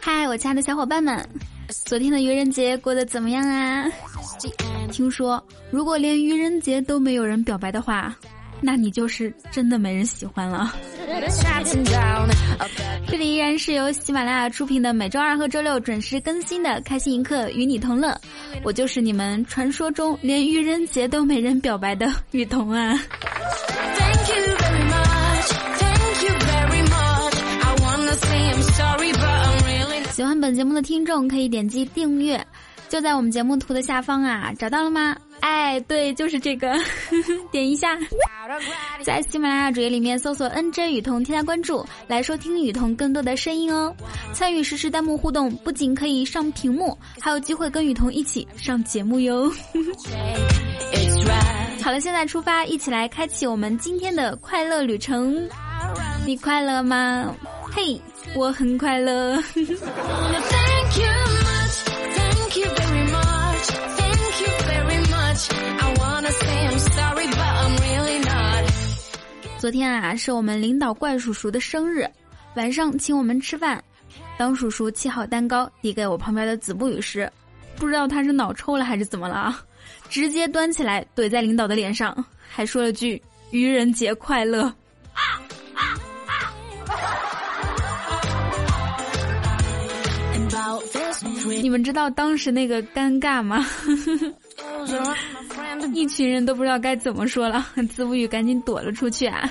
嗨，我亲爱的小伙伴们，昨天的愚人节过得怎么样啊？听说如果连愚人节都没有人表白的话，那你就是真的没人喜欢了。这里依然是由喜马拉雅出品的，每周二和周六准时更新的《开心一刻与你同乐》，我就是你们传说中连愚人节都没人表白的雨桐啊。喜欢本节目的听众可以点击订阅，就在我们节目图的下方啊，找到了吗？哎，对，就是这个，点一下，在喜马拉雅主页里面搜索 “nj 雨桐”，添加关注，来收听雨桐更多的声音哦。参与实时弹幕互动，不仅可以上屏幕，还有机会跟雨桐一起上节目哟。好了，现在出发，一起来开启我们今天的快乐旅程。你快乐吗？嘿。我很快乐。昨天啊，是我们领导怪叔叔的生日，晚上请我们吃饭。当叔叔切好蛋糕递给我旁边的子不语时，不知道他是脑抽了还是怎么了，直接端起来怼在领导的脸上，还说了句“愚人节快乐”。你们知道当时那个尴尬吗？一群人都不知道该怎么说了，子不语赶紧躲了出去啊。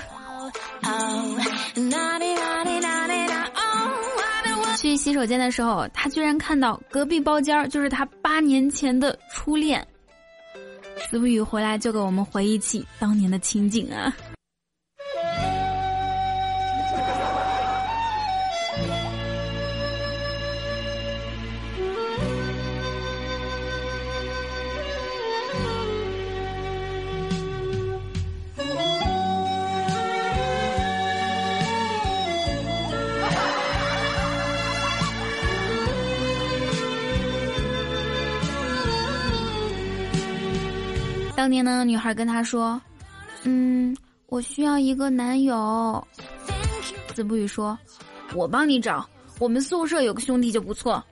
去洗手间的时候，他居然看到隔壁包间就是他八年前的初恋。子不语回来就给我们回忆起当年的情景啊。当年呢，女孩跟他说：“嗯，我需要一个男友。”子不语说：“我帮你找，我们宿舍有个兄弟就不错。”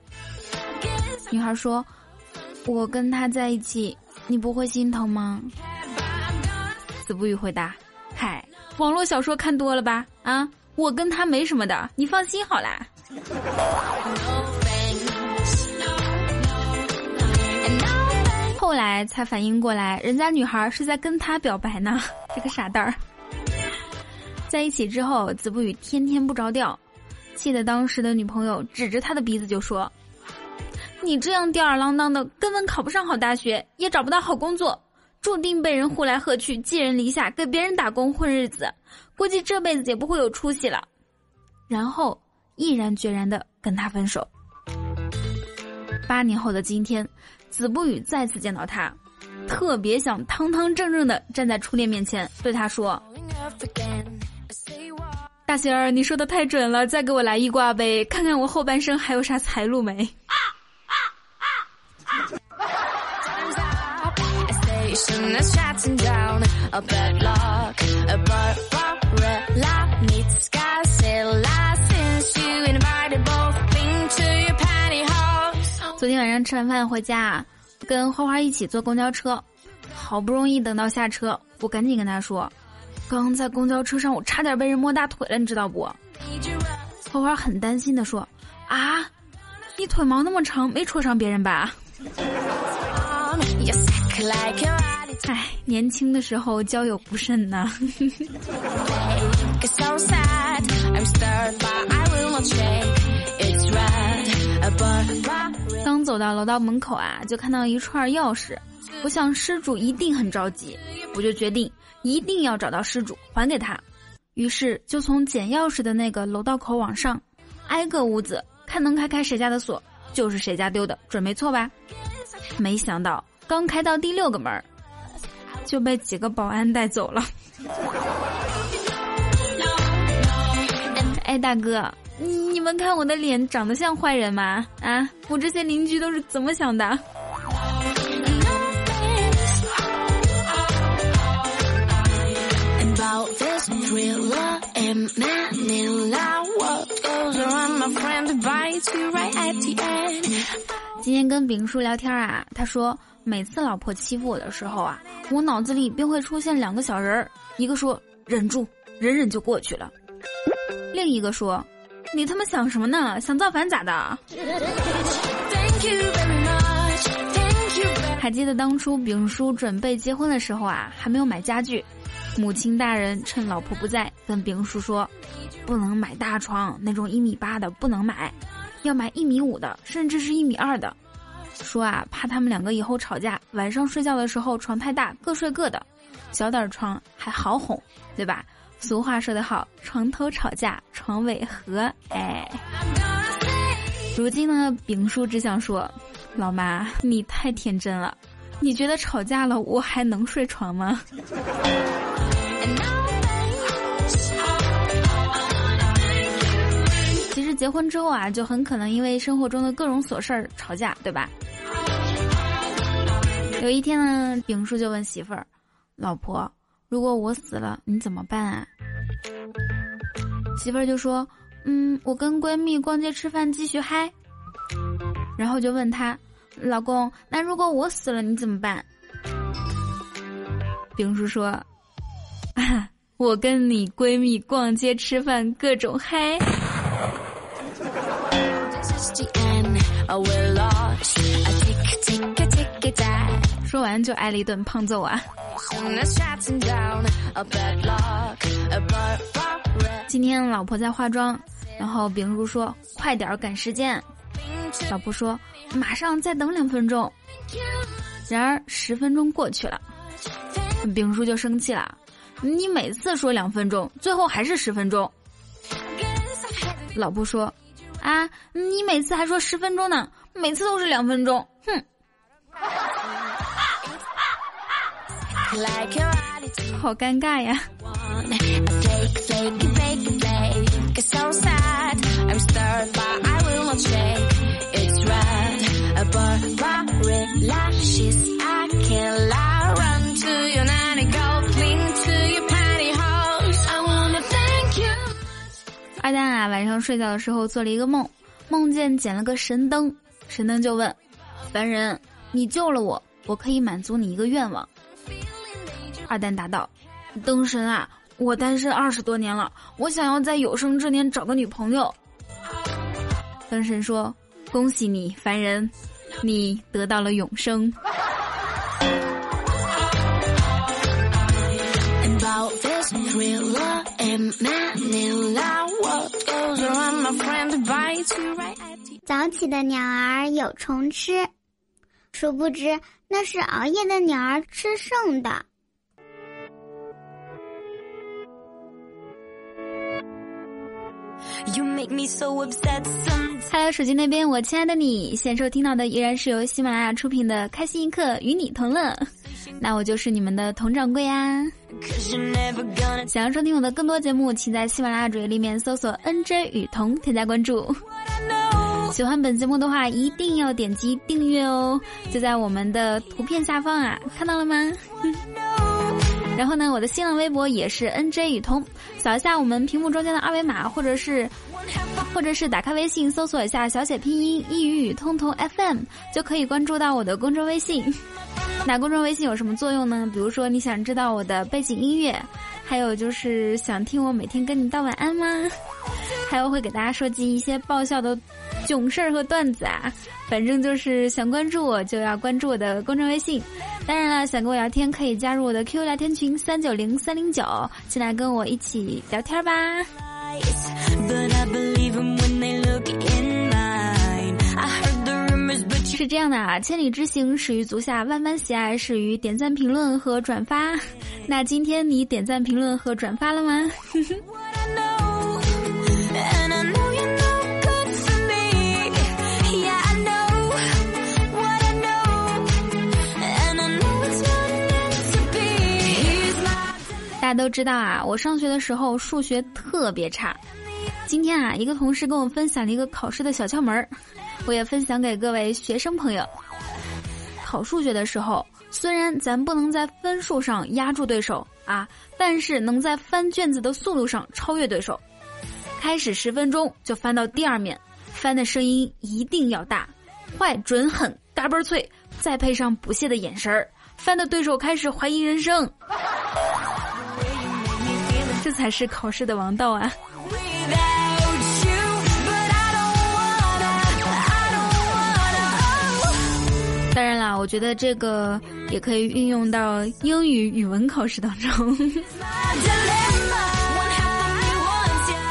女孩说：“我跟他在一起，你不会心疼吗？”子不语回答：“嗨，网络小说看多了吧？啊，我跟他没什么的，你放心好啦。”后来才反应过来，人家女孩是在跟他表白呢，这个傻蛋儿。在一起之后，子不语天天不着调，气得当时的女朋友指着他的鼻子就说：“你这样吊儿郎当的，根本考不上好大学，也找不到好工作，注定被人呼来喝去，寄人篱下，给别人打工混日子，估计这辈子也不会有出息了。”然后毅然决然的跟他分手。八年后的今天。子不语再次见到他，特别想堂堂正正的站在初恋面前，对他说：“大仙儿，你说的太准了，再给我来一卦呗，看看我后半生还有啥财路没。”晚上吃完饭回家，跟花花一起坐公交车，好不容易等到下车，我赶紧跟他说：“刚在公交车上，我差点被人摸大腿了，你知道不？”花花很担心的说：“啊，你腿毛那么长，没戳伤别人吧？”哎，年轻的时候交友不慎呐。刚走到楼道门口啊，就看到一串钥匙，我想失主一定很着急，我就决定一定要找到失主还给他。于是就从捡钥匙的那个楼道口往上，挨个屋子看能开开谁家的锁，就是谁家丢的，准没错吧？没想到刚开到第六个门，就被几个保安带走了。大哥。你们看我的脸长得像坏人吗？啊，我这些邻居都是怎么想的？今天跟丙叔聊天啊，他说每次老婆欺负我的时候啊，我脑子里便会出现两个小人儿，一个说忍住，忍忍就过去了，另一个说，你他妈想什么呢？想造反咋的？还记得当初丙叔准备结婚的时候啊，还没有买家具。母亲大人趁老婆不在，跟丙叔说：“不能买大床，那种一米八的不能买，要买一米五的，甚至是一米二的。说啊，怕他们两个以后吵架，晚上睡觉的时候床太大，各睡各的。小点儿床还好哄，对吧？俗话说得好，床头吵架床尾和。哎，如今呢，丙叔只想说，老妈，你太天真了。你觉得吵架了我还能睡床吗？”其实结婚之后啊，就很可能因为生活中的各种琐事儿吵架，对吧？有一天呢，丙叔就问媳妇儿：“老婆，如果我死了，你怎么办啊？”媳妇儿就说：“嗯，我跟闺蜜逛街吃饭继续嗨。”然后就问他：“老公，那如果我死了，你怎么办？”丙叔说。我跟你闺蜜逛街吃饭，各种嗨。说完就挨了一顿胖揍啊！今天老婆在化妆，然后丙叔说：“快点赶时间。”老婆说：“马上再等两分钟。”然而十分钟过去了，丙叔就生气了。你每次说两分钟，最后还是十分钟。老婆说：“啊，你每次还说十分钟呢，每次都是两分钟。”哼，好尴尬呀。二蛋啊，晚上睡觉的时候做了一个梦，梦见捡了个神灯，神灯就问：“凡人，你救了我，我可以满足你一个愿望。”二蛋答道：“灯神啊，我单身二十多年了，我想要在有生之年找个女朋友。”灯神说：“恭喜你，凡人，你得到了永生。”早起的鸟儿有虫吃，殊不知那是熬夜的鸟儿吃剩的。Hello，手机那边，我亲爱的你，现收听到的依然是由喜马拉雅出品的《开心一刻，与你同乐》。那我就是你们的佟掌柜啊！想要收听我的更多节目，请在喜马拉雅主页里面搜索 “nj 雨桐”，添加关注。喜欢本节目的话，一定要点击订阅哦，就在我们的图片下方啊，看到了吗？然后呢，我的新浪微博也是 “nj 雨桐”，扫一下我们屏幕中间的二维码，或者是，或者是打开微信搜索一下小写拼音“一语雨通通 FM”，就可以关注到我的公众微信。那公众微信有什么作用呢？比如说你想知道我的背景音乐，还有就是想听我每天跟你道晚安吗？还有会给大家收集一些爆笑的囧事儿和段子啊。反正就是想关注我就要关注我的公众微信。当然了，想跟我聊天可以加入我的 QQ 聊天群三九零三零九，进来跟我一起聊天吧。是这样的啊，千里之行始于足下，万般喜爱始于点赞、评论和转发。那今天你点赞、评论和转发了吗？大家都知道啊，我上学的时候数学特别差。今天啊，一个同事跟我分享了一个考试的小窍门儿，我也分享给各位学生朋友。考数学的时候，虽然咱不能在分数上压住对手啊，但是能在翻卷子的速度上超越对手。开始十分钟就翻到第二面，翻的声音一定要大，快准狠，嘎嘣脆，再配上不屑的眼神儿，翻的对手开始怀疑人生。这才是考试的王道啊！我觉得这个也可以运用到英语语文考试当中。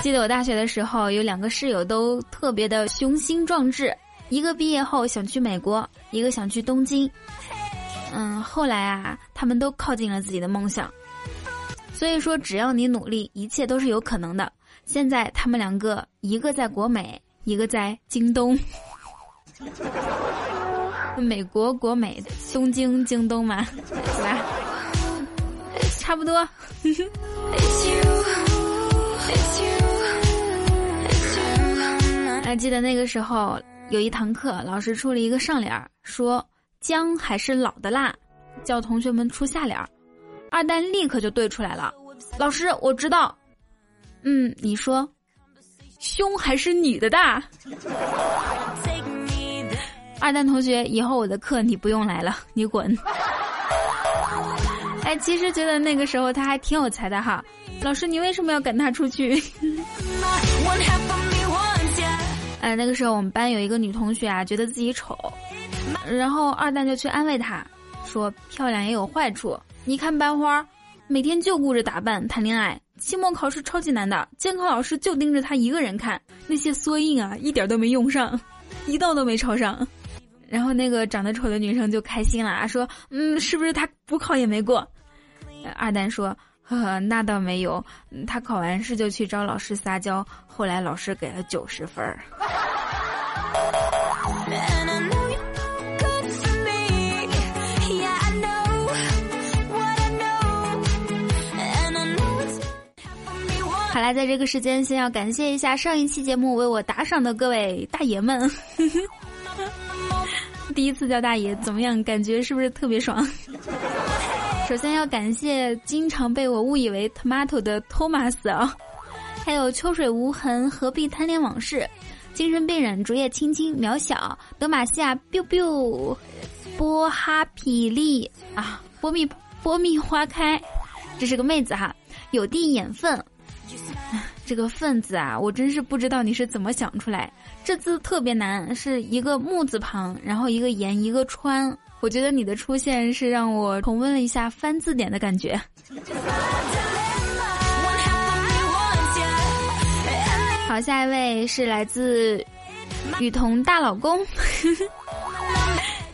记得我大学的时候，有两个室友都特别的雄心壮志，一个毕业后想去美国，一个想去东京。嗯，后来啊，他们都靠近了自己的梦想。所以说，只要你努力，一切都是有可能的。现在他们两个，一个在国美，一个在京东。美国国美，东京京东嘛，是吧？差不多。还 记得那个时候有一堂课，老师出了一个上联儿，说“姜还是老的辣”，叫同学们出下联儿。二蛋立刻就对出来了，老师我知道。嗯，你说，胸还是你的大？二蛋同学，以后我的课你不用来了，你滚。哎，其实觉得那个时候他还挺有才的哈。老师，你为什么要赶他出去？哎，那个时候我们班有一个女同学啊，觉得自己丑，然后二蛋就去安慰她，说漂亮也有坏处。你看班花，每天就顾着打扮谈恋爱，期末考试超级难的，监考老师就盯着她一个人看，那些缩印啊一点都没用上，一道都没抄上。然后那个长得丑的女生就开心了，说嗯，是不是她补考也没过？二蛋说。呵呵，那倒没有，他考完试就去找老师撒娇，后来老师给了九十分儿。好啦，在这个时间，先要感谢一下上一期节目为我打赏的各位大爷们。第一次叫大爷，怎么样？感觉是不是特别爽？首先要感谢经常被我误以为 tomato 的托马斯啊，还有秋水无痕，何必贪恋往事？精神病人，竹叶青青，渺小，德玛西亚，biu biu，波哈霹雳啊，波蜜波蜜花开，这是个妹子哈，有地眼粪，这个份子啊，我真是不知道你是怎么想出来，这字特别难，是一个木字旁，然后一个言，一个川。我觉得你的出现是让我重温了一下翻字典的感觉。好，下一位是来自雨桐大老公，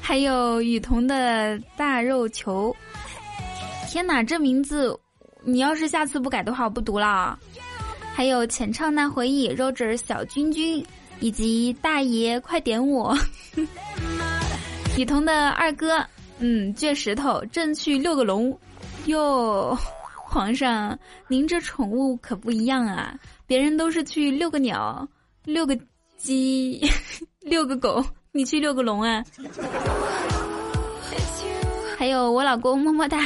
还有雨桐的大肉球。天哪，这名字，你要是下次不改的话，我不读了。还有浅唱那回忆，Roger 小君君，以及大爷快点我。雨桐的二哥，嗯，倔石头正去遛个龙，哟，皇上，您这宠物可不一样啊！别人都是去遛个鸟、遛个鸡、遛个狗，你去遛个龙啊！还有我老公么么哒，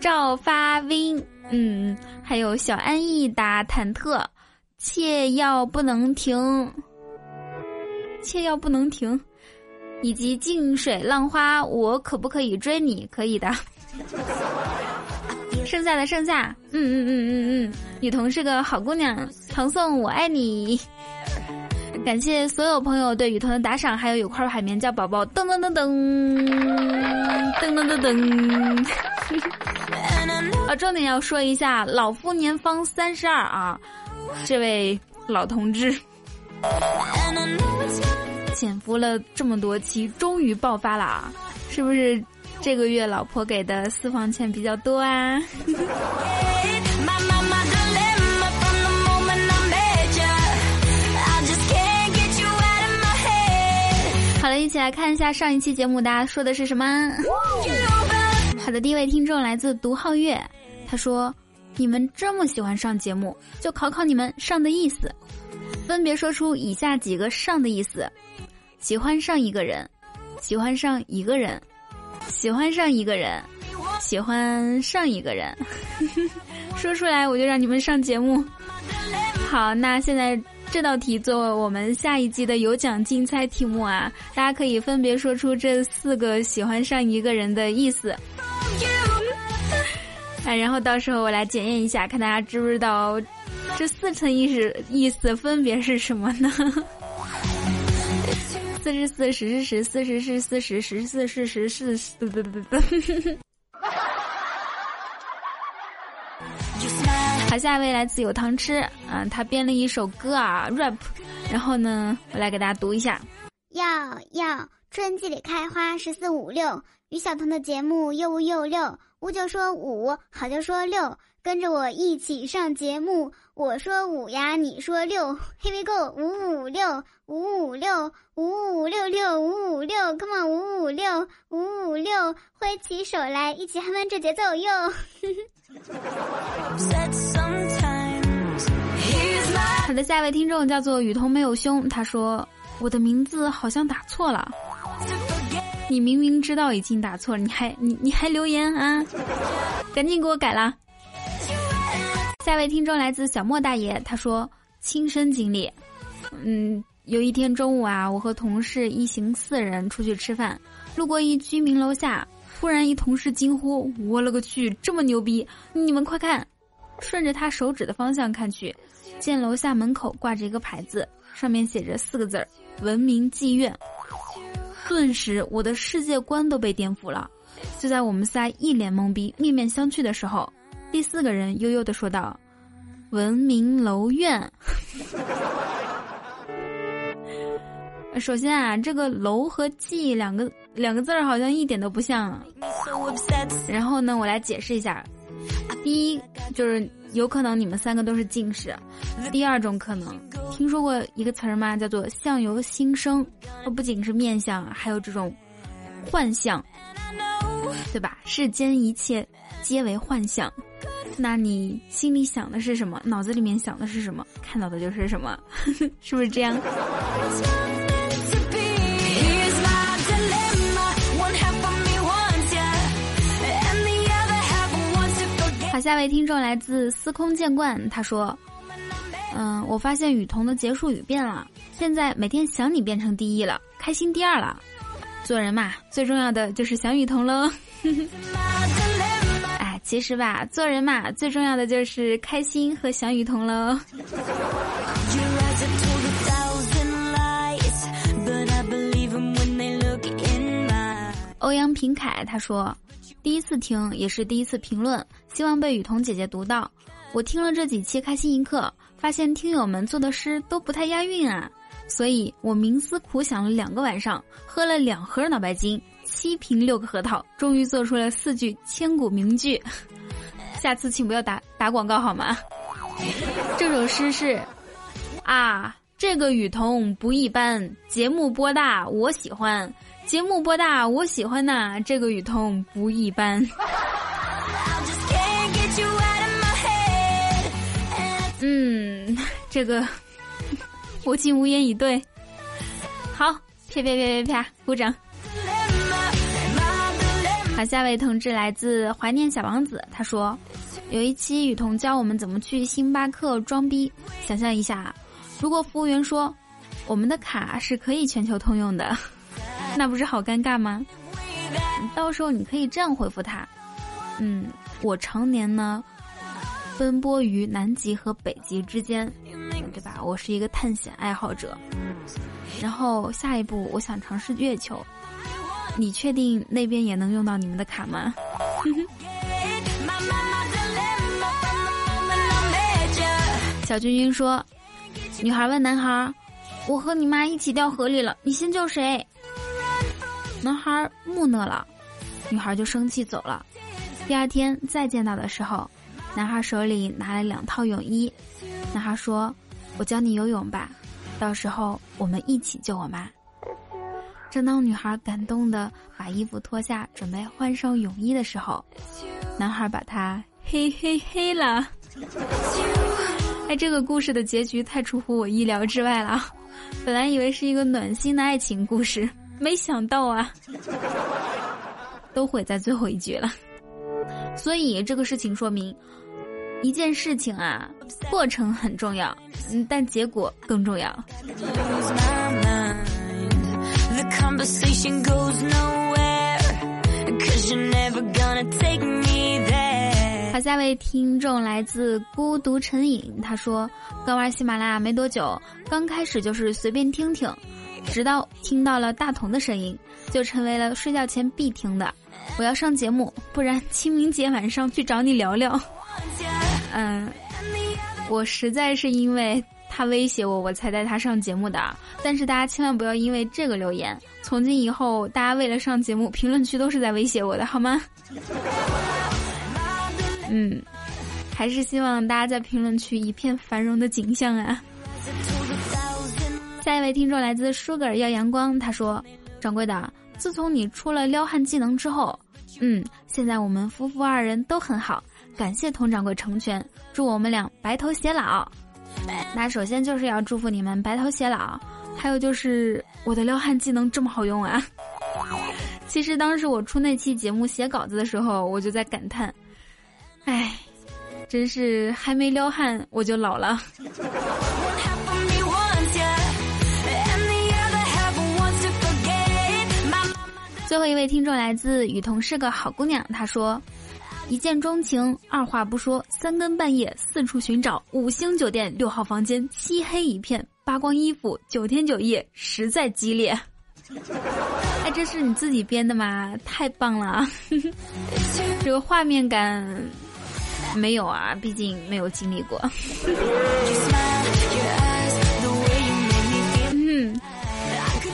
赵发 win，嗯，还有小安逸打忐忑，切要不能停，切要不能停。以及静水浪花，我可不可以追你？可以的。剩下的剩下，嗯嗯嗯嗯嗯，雨桐是个好姑娘，唐宋我爱你。感谢所有朋友对雨桐的打赏，还有有块海绵叫宝宝，噔噔噔噔，噔噔噔噔。啊，重点要说一下，老夫年方三十二啊，这位老同志。潜伏了这么多期，终于爆发了啊，是不是？这个月老婆给的私房钱比较多啊。好了，一起来看一下上一期节目大家说的是什么。好的，第一位听众来自独皓月，他说：“你们这么喜欢上节目，就考考你们上的意思。”分别说出以下几个“上”的意思：喜欢上一个人，喜欢上一个人，喜欢上一个人，喜欢上一个人。说出来我就让你们上节目。好，那现在这道题作为我们下一季的有奖竞猜题目啊，大家可以分别说出这四个喜欢上一个人的意思。哎，然后到时候我来检验一下，看大家知不知道这四层意思意思分别是什么呢？四十四十是十，四十是四十，十四是十四，对对对对。好，下一位来自有糖吃，嗯，他编了一首歌啊，rap，然后呢，我来给大家读一下。要要春季里开花，十四五六，于小彤的节目又五又六，五就说五，好就说六，跟着我一起上节目，我说五呀，你说六，Here we go，五五六，五五六，五五六六，五五六，Come on，五五六，五五六，挥起手来，一起嗨翻这节奏哟。好的，下一位听众叫做雨桐没有胸，他说我的名字好像打错了，你明明知道已经打错了，你还你你还留言啊？赶紧给我改了。下位听众来自小莫大爷，他说亲身经历，嗯，有一天中午啊，我和同事一行四人出去吃饭，路过一居民楼下。突然，一同事惊呼：“我勒个去，这么牛逼！你们快看！”顺着他手指的方向看去，见楼下门口挂着一个牌子，上面写着四个字儿：“文明妓院。”顿时，我的世界观都被颠覆了。就在我们仨一脸懵逼、面面相觑的时候，第四个人悠悠的说道：“文明楼院。”首先啊，这个“楼”和“记”两个两个字儿好像一点都不像。然后呢，我来解释一下。第一，就是有可能你们三个都是近视。第二种可能，听说过一个词儿吗？叫做“相由心生”。不仅是面相，还有这种幻象，对吧？世间一切皆为幻象。那你心里想的是什么？脑子里面想的是什么？看到的就是什么？是不是这样？好，下位听众来自司空见惯，他说：“嗯，我发现雨桐的结束语变了，现在每天想你变成第一了，开心第二了。做人嘛，最重要的就是想雨桐喽。哎，其实吧，做人嘛，最重要的就是开心和想雨桐喽。”欧阳平凯他说。第一次听也是第一次评论，希望被雨桐姐姐读到。我听了这几期开心一刻，发现听友们做的诗都不太押韵啊，所以我冥思苦想了两个晚上，喝了两盒脑白金，七瓶六个核桃，终于做出了四句千古名句。下次请不要打打广告好吗？这首诗是：啊，这个雨桐不一般，节目播大，我喜欢。节目播大，我喜欢呐。这个雨桐不一般。嗯，这个我竟无言以对。好，啪啪啪啪啪，鼓掌。好，下位同志来自怀念小王子，他说，有一期雨桐教我们怎么去星巴克装逼。想象一下，如果服务员说，我们的卡是可以全球通用的。那不是好尴尬吗？到时候你可以这样回复他：嗯，我常年呢奔波于南极和北极之间，对吧？我是一个探险爱好者。然后下一步我想尝试月球，你确定那边也能用到你们的卡吗？小君君说：“女孩问男孩，我和你妈一起掉河里了，你先救谁？”男孩木讷了，女孩就生气走了。第二天再见到的时候，男孩手里拿了两套泳衣。男孩说：“我教你游泳吧，到时候我们一起救我妈。”正当女孩感动的把衣服脱下，准备换上泳衣的时候，男孩把她嘿嘿嘿了。哎，这个故事的结局太出乎我意料之外了，本来以为是一个暖心的爱情故事，没想到啊，都毁在最后一句了。所以这个事情说明，一件事情啊，过程很重要，嗯，但结果更重要。好，下位听众来自孤独成瘾，他说刚玩喜马拉雅没多久，刚开始就是随便听听，直到听到了大同的声音，就成为了睡觉前必听的。我要上节目，不然清明节晚上去找你聊聊。嗯，我实在是因为他威胁我，我才带他上节目的。但是大家千万不要因为这个留言，从今以后大家为了上节目，评论区都是在威胁我的，好吗？嗯，还是希望大家在评论区一片繁荣的景象啊。下一位听众来自 Sugar 要阳光，他说：“掌柜的，自从你出了撩汉技能之后，嗯，现在我们夫妇二人都很好，感谢佟掌柜成全，祝我们俩白头偕老。那首先就是要祝福你们白头偕老，还有就是我的撩汉技能这么好用啊！其实当时我出那期节目写稿子的时候，我就在感叹。”唉，真是还没撩汉我就老了。最后一位听众来自雨桐是个好姑娘，她说：“一见钟情，二话不说，三更半夜四处寻找五星酒店六号房间，漆黑一片，扒光衣服，九天九夜，实在激烈。”哎，这是你自己编的吗？太棒了，这个画面感。没有啊，毕竟没有经历过。嗯，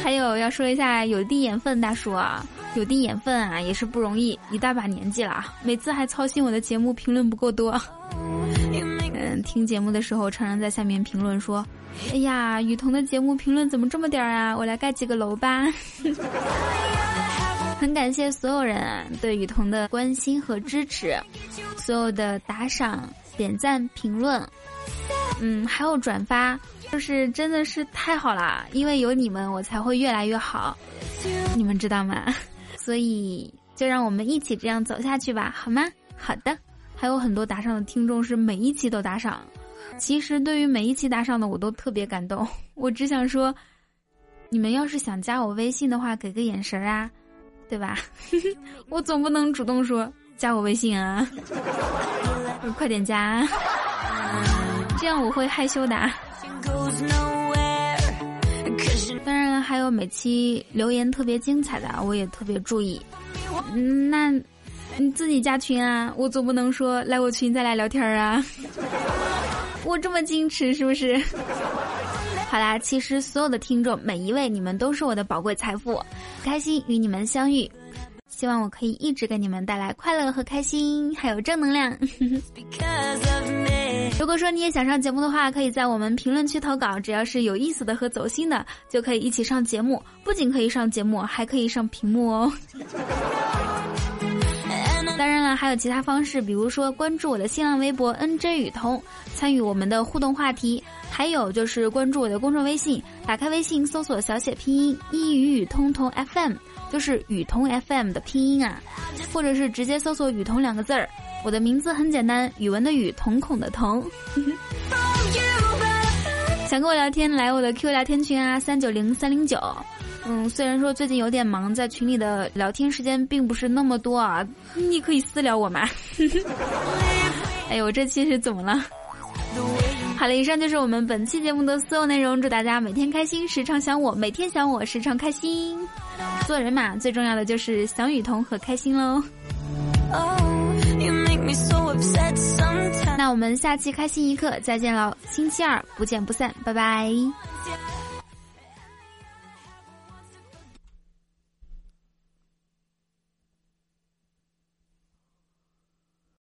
还有要说一下有滴眼粪大叔啊，有滴眼粪啊也是不容易，一大把年纪了，每次还操心我的节目评论不够多。嗯，听节目的时候常常在下面评论说：“哎呀，雨桐的节目评论怎么这么点儿啊？我来盖几个楼吧。” 很感谢所有人对雨桐的关心和支持，所有的打赏、点赞、评论，嗯，还有转发，就是真的是太好啦！因为有你们，我才会越来越好，你们知道吗？所以就让我们一起这样走下去吧，好吗？好的，还有很多打赏的听众是每一期都打赏，其实对于每一期打赏的我都特别感动，我只想说，你们要是想加我微信的话，给个眼神儿啊。对吧？我总不能主动说加我微信啊，快点加，这样我会害羞的。当然，还有每期留言特别精彩的，我也特别注意。那你自己加群啊，我总不能说来我群再来聊天啊，我这么矜持是不是？好啦，其实所有的听众每一位，你们都是我的宝贵财富，开心与你们相遇，希望我可以一直给你们带来快乐和开心，还有正能量。如果说你也想上节目的话，可以在我们评论区投稿，只要是有意思的和走心的，就可以一起上节目。不仅可以上节目，还可以上屏幕哦。当然了，还有其他方式，比如说关注我的新浪微博 NJ 雨桐，参与我们的互动话题；还有就是关注我的公众微信，打开微信搜索小写拼音一语语通通 FM，就是雨桐 FM 的拼音啊，或者是直接搜索雨桐两个字儿。我的名字很简单，语文的语，瞳孔的瞳。想跟我聊天，来我的 Q 聊天群啊，三九零三零九。嗯，虽然说最近有点忙，在群里的聊天时间并不是那么多啊，你可以私聊我嘛？哎呦，我这期是怎么了？好了，以上就是我们本期节目的所有内容，祝大家每天开心，时常想我，每天想我，时常开心。做人嘛，最重要的就是想雨桐和开心喽。那我们下期开心一刻再见喽，星期二不见不散，拜拜。